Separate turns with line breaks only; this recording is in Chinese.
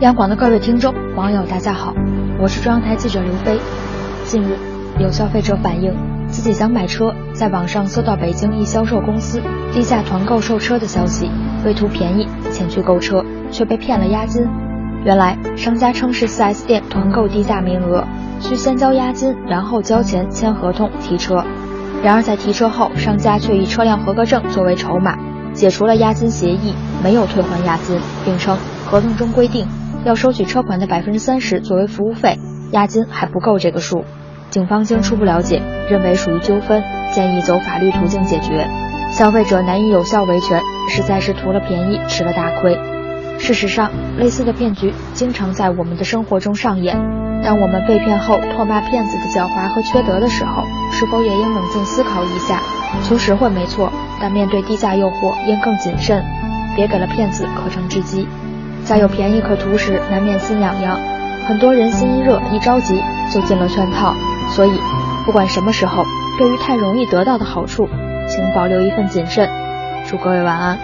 央广的各位听众、网友，大家好，我是中央台记者刘飞。近日，有消费者反映，自己想买车，在网上搜到北京一销售公司低价团购售车的消息，为图便宜前去购车，却被骗了押金。原来，商家称是 4S 店团购低价名额，需先交押金，然后交钱签合同提车。然而在提车后，商家却以车辆合格证作为筹码，解除了押金协议，没有退还押金，并称合同中规定。要收取车款的百分之三十作为服务费，押金还不够这个数。警方经初步了解，认为属于纠纷，建议走法律途径解决。消费者难以有效维权，实在是图了便宜吃了大亏。事实上，类似的骗局经常在我们的生活中上演。当我们被骗后唾骂骗子的狡猾和缺德的时候，是否也应冷静思考一下？求实惠没错，但面对低价诱惑应更谨慎，别给了骗子可乘之机。在有便宜可图时，难免心痒痒。很多人心一热，一着急就进了圈套。所以，不管什么时候，对于太容易得到的好处，请保留一份谨慎。祝各位晚安。